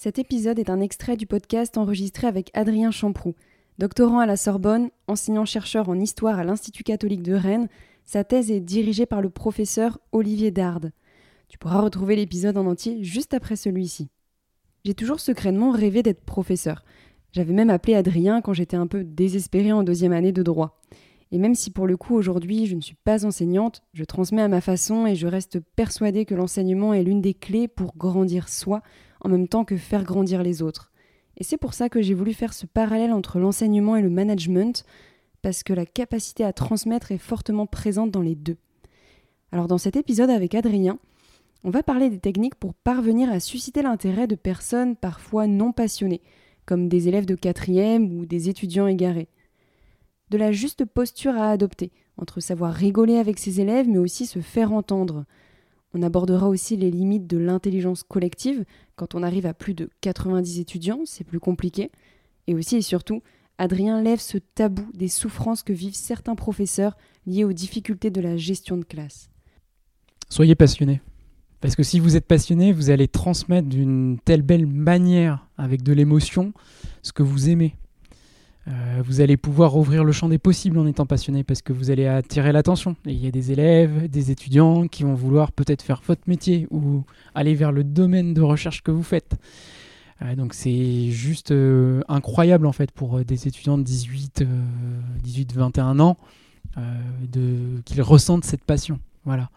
Cet épisode est un extrait du podcast enregistré avec Adrien Champroux. Doctorant à la Sorbonne, enseignant-chercheur en histoire à l'Institut catholique de Rennes, sa thèse est dirigée par le professeur Olivier Darde. Tu pourras retrouver l'épisode en entier juste après celui-ci. J'ai toujours secrètement rêvé d'être professeur. J'avais même appelé Adrien quand j'étais un peu désespérée en deuxième année de droit. Et même si pour le coup aujourd'hui je ne suis pas enseignante, je transmets à ma façon et je reste persuadée que l'enseignement est l'une des clés pour grandir soi, en même temps que faire grandir les autres. Et c'est pour ça que j'ai voulu faire ce parallèle entre l'enseignement et le management, parce que la capacité à transmettre est fortement présente dans les deux. Alors dans cet épisode avec Adrien, on va parler des techniques pour parvenir à susciter l'intérêt de personnes parfois non passionnées, comme des élèves de quatrième ou des étudiants égarés. De la juste posture à adopter, entre savoir rigoler avec ses élèves mais aussi se faire entendre, on abordera aussi les limites de l'intelligence collective. Quand on arrive à plus de 90 étudiants, c'est plus compliqué. Et aussi et surtout, Adrien lève ce tabou des souffrances que vivent certains professeurs liées aux difficultés de la gestion de classe. Soyez passionné. Parce que si vous êtes passionné, vous allez transmettre d'une telle belle manière, avec de l'émotion, ce que vous aimez. Euh, vous allez pouvoir ouvrir le champ des possibles en étant passionné parce que vous allez attirer l'attention. Il y a des élèves, des étudiants qui vont vouloir peut-être faire votre métier ou aller vers le domaine de recherche que vous faites. Euh, donc c'est juste euh, incroyable en fait pour des étudiants de 18, 18 21 ans qu'ils ressentent cette passion. Voilà.